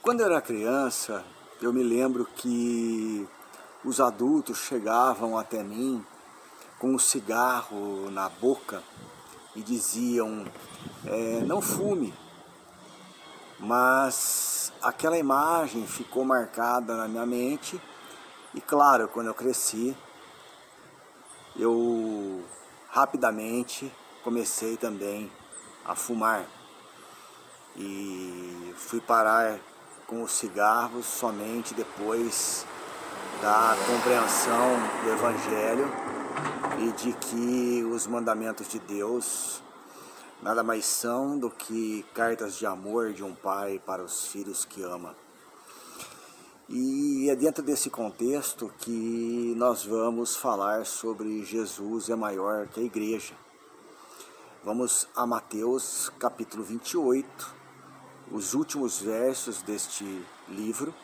Quando eu era criança, eu me lembro que os adultos chegavam até mim com um cigarro na boca e diziam: é, não fume. Mas aquela imagem ficou marcada na minha mente e, claro, quando eu cresci, eu rapidamente comecei também a fumar. E fui parar com os cigarros somente depois da compreensão do Evangelho e de que os mandamentos de Deus nada mais são do que cartas de amor de um pai para os filhos que ama. E é dentro desse contexto que nós vamos falar sobre Jesus é maior que a igreja. Vamos a Mateus capítulo 28, os últimos versos deste livro,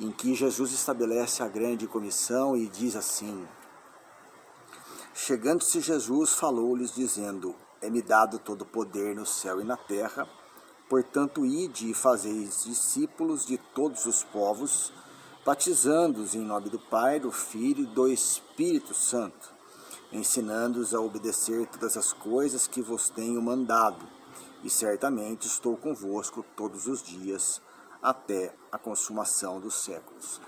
em que Jesus estabelece a grande comissão e diz assim: Chegando-se Jesus, falou-lhes, dizendo: É-me dado todo o poder no céu e na terra, portanto, ide e fazeis discípulos de todos os povos, batizando-os em nome do Pai, do Filho e do Espírito Santo, ensinando-os a obedecer todas as coisas que vos tenho mandado e certamente estou convosco todos os dias até a consumação dos séculos.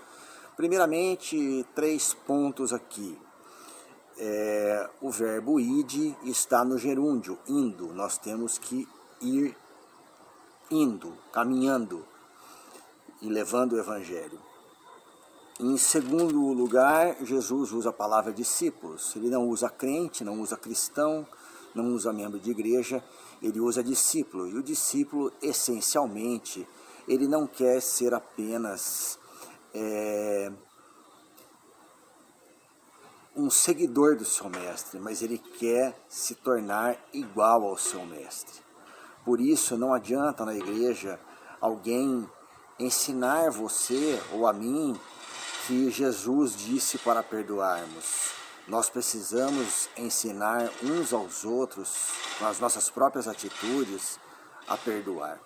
Primeiramente, três pontos aqui. É, o verbo ide está no gerúndio, indo. Nós temos que ir indo, caminhando e levando o evangelho. Em segundo lugar, Jesus usa a palavra discípulos. Ele não usa crente, não usa cristão, não usa membro de igreja, ele usa discípulo. E o discípulo, essencialmente, ele não quer ser apenas é, um seguidor do seu mestre, mas ele quer se tornar igual ao seu mestre. Por isso, não adianta na igreja alguém ensinar você ou a mim que Jesus disse para perdoarmos. Nós precisamos ensinar uns aos outros, com as nossas próprias atitudes, a perdoar.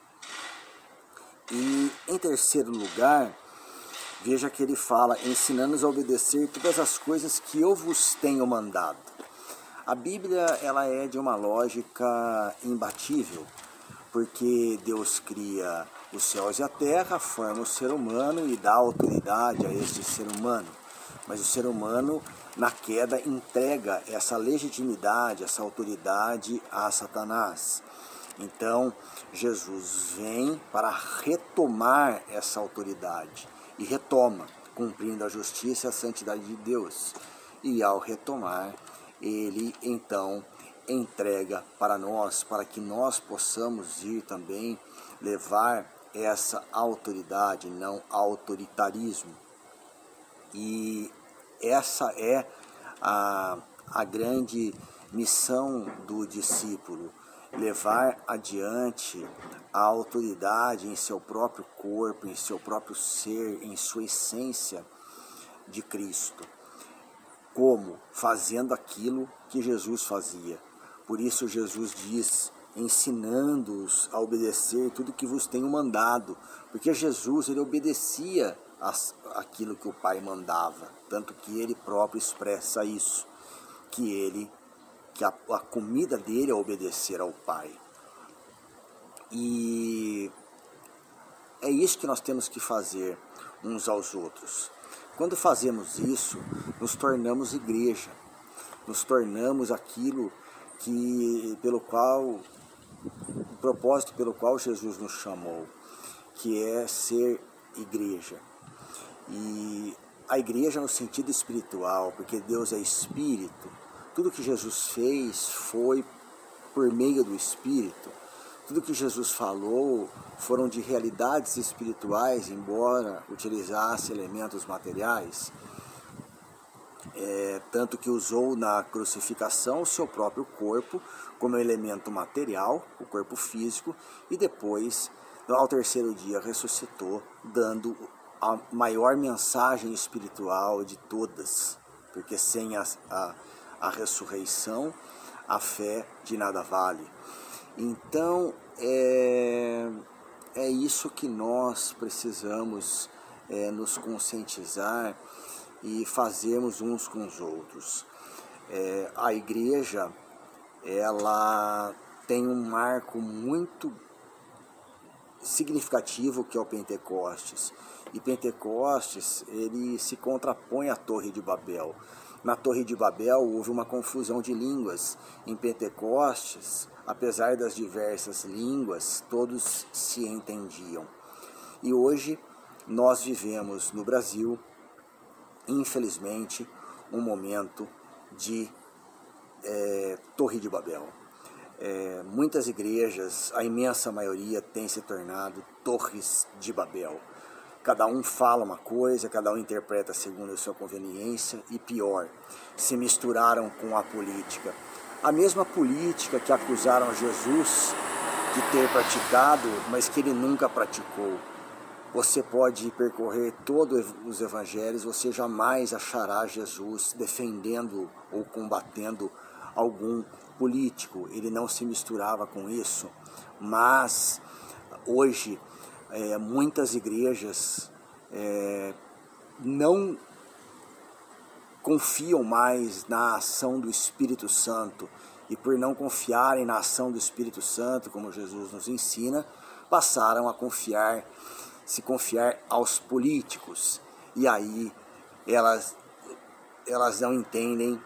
E em terceiro lugar, veja que ele fala, ensinando-nos a obedecer todas as coisas que eu vos tenho mandado. A Bíblia ela é de uma lógica imbatível, porque Deus cria os céus e a terra, forma o ser humano e dá autoridade a este ser humano. Mas o ser humano na queda, entrega essa legitimidade, essa autoridade a Satanás. Então, Jesus vem para retomar essa autoridade e retoma, cumprindo a justiça e a santidade de Deus. E ao retomar, ele então entrega para nós, para que nós possamos ir também levar essa autoridade, não autoritarismo. E essa é a, a grande missão do discípulo, levar adiante a autoridade em seu próprio corpo, em seu próprio ser, em sua essência de Cristo. Como? Fazendo aquilo que Jesus fazia. Por isso Jesus diz, ensinando-os a obedecer tudo que vos tenho mandado, porque Jesus ele obedecia as, aquilo que o pai mandava, tanto que ele próprio expressa isso, que ele que a, a comida dele é obedecer ao pai. E é isso que nós temos que fazer uns aos outros. Quando fazemos isso, nos tornamos igreja, nos tornamos aquilo que pelo qual o propósito pelo qual Jesus nos chamou, que é ser igreja. E a igreja no sentido espiritual, porque Deus é espírito, tudo que Jesus fez foi por meio do espírito. Tudo que Jesus falou foram de realidades espirituais, embora utilizasse elementos materiais. É, tanto que usou na crucificação o seu próprio corpo como elemento material, o corpo físico, e depois ao terceiro dia ressuscitou, dando a maior mensagem espiritual de todas, porque sem a, a, a ressurreição, a fé de nada vale. Então, é, é isso que nós precisamos é, nos conscientizar e fazermos uns com os outros. É, a igreja, ela tem um marco muito significativo que é o Pentecostes. E Pentecostes, ele se contrapõe à Torre de Babel. Na Torre de Babel houve uma confusão de línguas. Em Pentecostes, apesar das diversas línguas, todos se entendiam. E hoje nós vivemos no Brasil, infelizmente, um momento de é, Torre de Babel. É, muitas igrejas, a imensa maioria, tem se tornado torres de Babel. Cada um fala uma coisa, cada um interpreta segundo a sua conveniência e pior, se misturaram com a política. A mesma política que acusaram Jesus de ter praticado, mas que ele nunca praticou. Você pode percorrer todos os evangelhos, você jamais achará Jesus defendendo ou combatendo algum político. Ele não se misturava com isso. Mas hoje é, muitas igrejas é, não confiam mais na ação do Espírito Santo e por não confiarem na ação do Espírito Santo, como Jesus nos ensina, passaram a confiar, se confiar aos políticos. E aí elas elas não entendem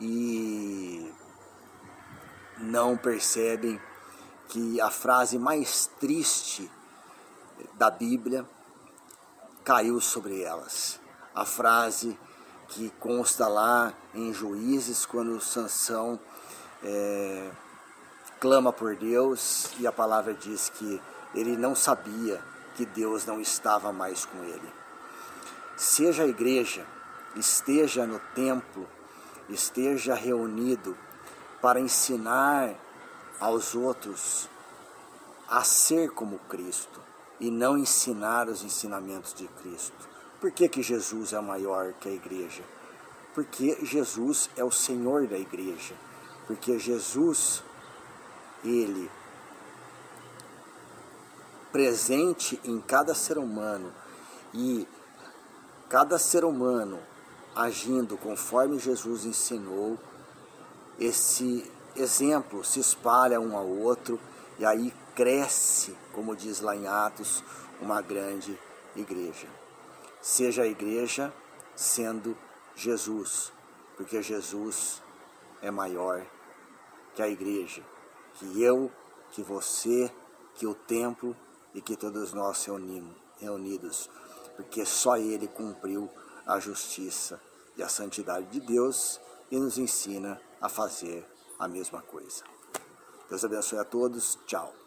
e não percebem que a frase mais triste da Bíblia caiu sobre elas. A frase que consta lá em Juízes, quando Sansão é, clama por Deus e a palavra diz que ele não sabia que Deus não estava mais com ele. Seja a igreja, esteja no templo, esteja reunido para ensinar aos outros a ser como Cristo e não ensinar os ensinamentos de Cristo. Por que, que Jesus é maior que a igreja? Porque Jesus é o Senhor da igreja. Porque Jesus, Ele, presente em cada ser humano e cada ser humano agindo conforme Jesus ensinou, esse exemplo se espalha um ao outro e aí cresce, como diz lá em Atos, uma grande igreja. Seja a igreja sendo Jesus, porque Jesus é maior que a igreja, que eu, que você, que o templo e que todos nós reunidos, porque só Ele cumpriu a justiça e a santidade de Deus e nos ensina a fazer a mesma coisa. Deus abençoe a todos. Tchau.